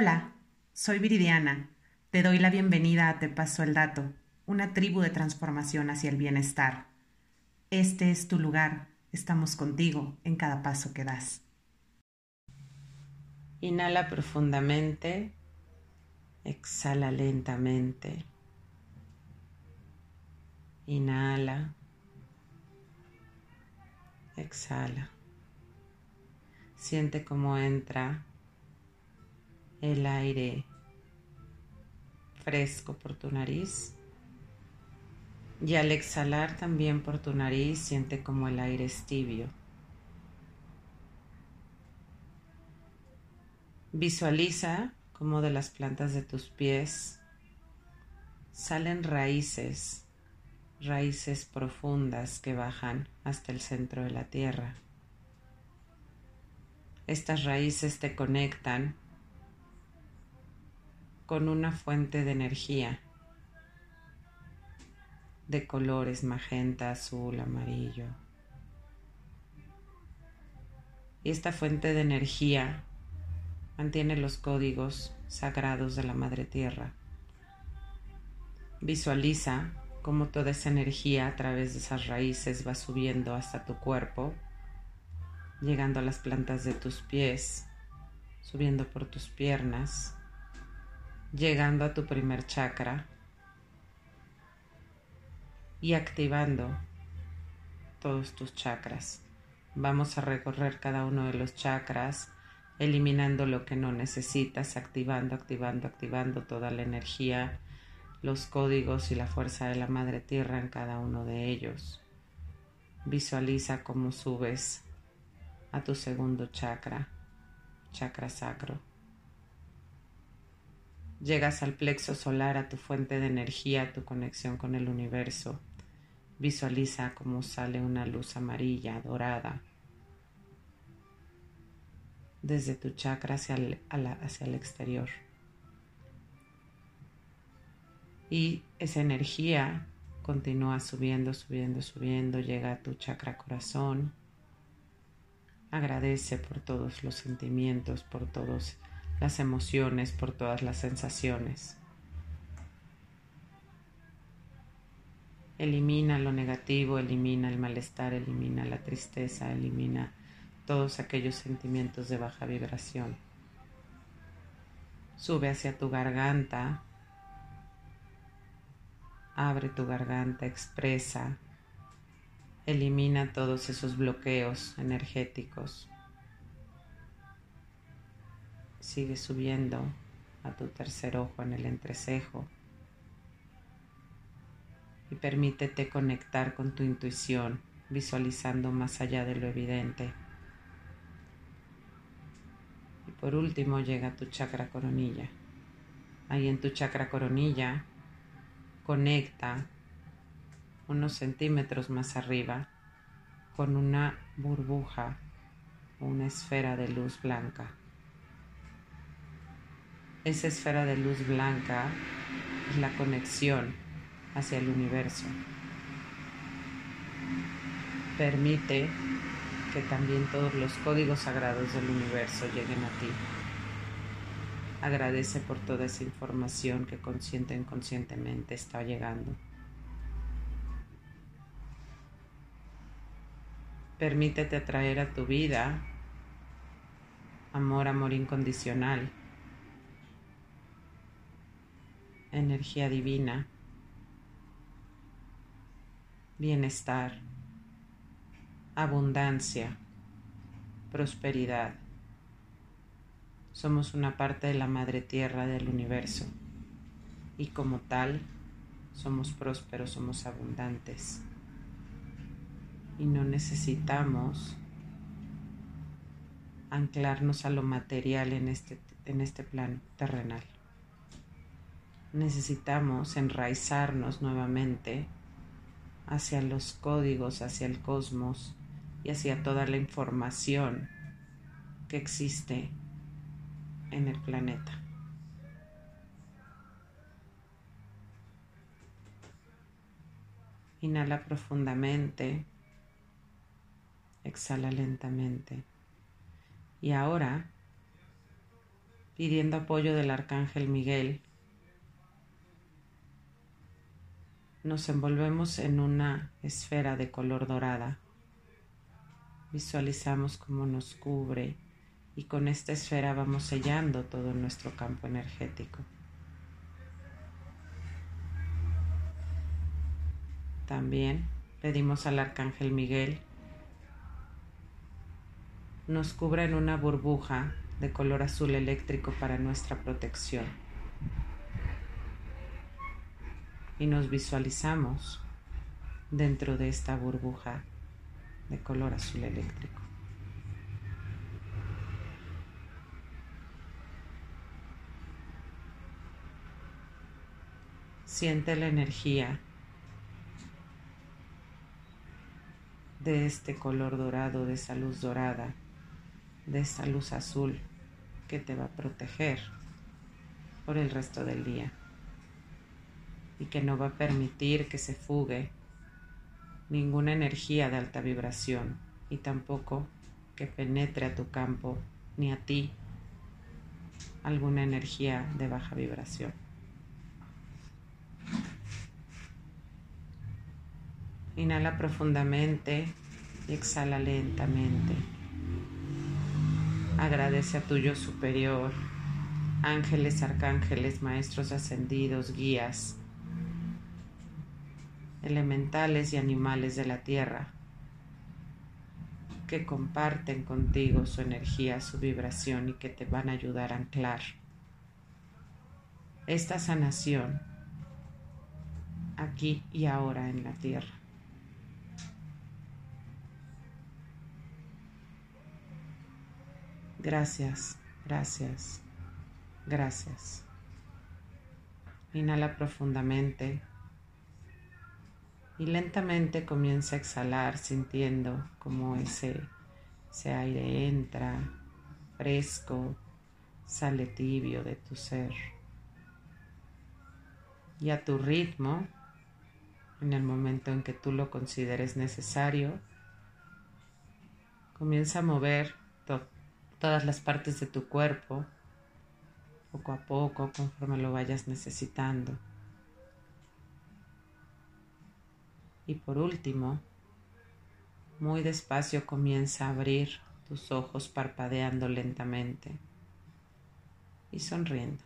Hola, soy Viridiana. Te doy la bienvenida a Te Paso el Dato, una tribu de transformación hacia el bienestar. Este es tu lugar, estamos contigo en cada paso que das. Inhala profundamente, exhala lentamente. Inhala, exhala. Siente cómo entra el aire fresco por tu nariz. Y al exhalar también por tu nariz, siente como el aire es tibio. Visualiza como de las plantas de tus pies salen raíces, raíces profundas que bajan hasta el centro de la tierra. Estas raíces te conectan con una fuente de energía de colores magenta, azul, amarillo. Y esta fuente de energía mantiene los códigos sagrados de la Madre Tierra. Visualiza cómo toda esa energía a través de esas raíces va subiendo hasta tu cuerpo llegando a las plantas de tus pies, subiendo por tus piernas, llegando a tu primer chakra y activando todos tus chakras. Vamos a recorrer cada uno de los chakras, eliminando lo que no necesitas, activando, activando, activando toda la energía, los códigos y la fuerza de la Madre Tierra en cada uno de ellos. Visualiza cómo subes a tu segundo chakra, chakra sacro. Llegas al plexo solar, a tu fuente de energía, a tu conexión con el universo. Visualiza cómo sale una luz amarilla, dorada, desde tu chakra hacia el, hacia el exterior. Y esa energía continúa subiendo, subiendo, subiendo, llega a tu chakra corazón, Agradece por todos los sentimientos, por todas las emociones, por todas las sensaciones. Elimina lo negativo, elimina el malestar, elimina la tristeza, elimina todos aquellos sentimientos de baja vibración. Sube hacia tu garganta, abre tu garganta, expresa Elimina todos esos bloqueos energéticos. Sigue subiendo a tu tercer ojo en el entrecejo y permítete conectar con tu intuición, visualizando más allá de lo evidente. Y por último llega tu chakra coronilla. Ahí en tu chakra coronilla conecta unos centímetros más arriba con una burbuja una esfera de luz blanca. Esa esfera de luz blanca es la conexión hacia el universo. Permite que también todos los códigos sagrados del universo lleguen a ti. Agradece por toda esa información que consciente e inconscientemente está llegando. Permítete atraer a tu vida amor, amor incondicional, energía divina, bienestar, abundancia, prosperidad. Somos una parte de la madre tierra del universo y como tal somos prósperos, somos abundantes y no necesitamos anclarnos a lo material en este, en este plano terrenal. Necesitamos enraizarnos nuevamente hacia los códigos, hacia el cosmos y hacia toda la información que existe en el planeta. Inhala profundamente. Exhala lentamente. Y ahora pidiendo apoyo del Arcángel Miguel, nos envolvemos en una esfera de color dorada. Visualizamos cómo nos cubre y con esta esfera vamos sellando todo nuestro campo energético. También pedimos al Arcángel Miguel nos cubra en una burbuja de color azul eléctrico para nuestra protección. Y nos visualizamos dentro de esta burbuja de color azul eléctrico. Siente la energía de este color dorado, de esa luz dorada de esa luz azul que te va a proteger por el resto del día y que no va a permitir que se fugue ninguna energía de alta vibración y tampoco que penetre a tu campo ni a ti alguna energía de baja vibración. Inhala profundamente y exhala lentamente. Agradece a tuyo superior, ángeles, arcángeles, maestros ascendidos, guías, elementales y animales de la tierra que comparten contigo su energía, su vibración y que te van a ayudar a anclar esta sanación aquí y ahora en la tierra. Gracias, gracias, gracias. Inhala profundamente y lentamente comienza a exhalar sintiendo como ese, ese aire entra fresco, sale tibio de tu ser. Y a tu ritmo, en el momento en que tú lo consideres necesario, comienza a mover todas las partes de tu cuerpo, poco a poco, conforme lo vayas necesitando. Y por último, muy despacio comienza a abrir tus ojos parpadeando lentamente y sonriendo.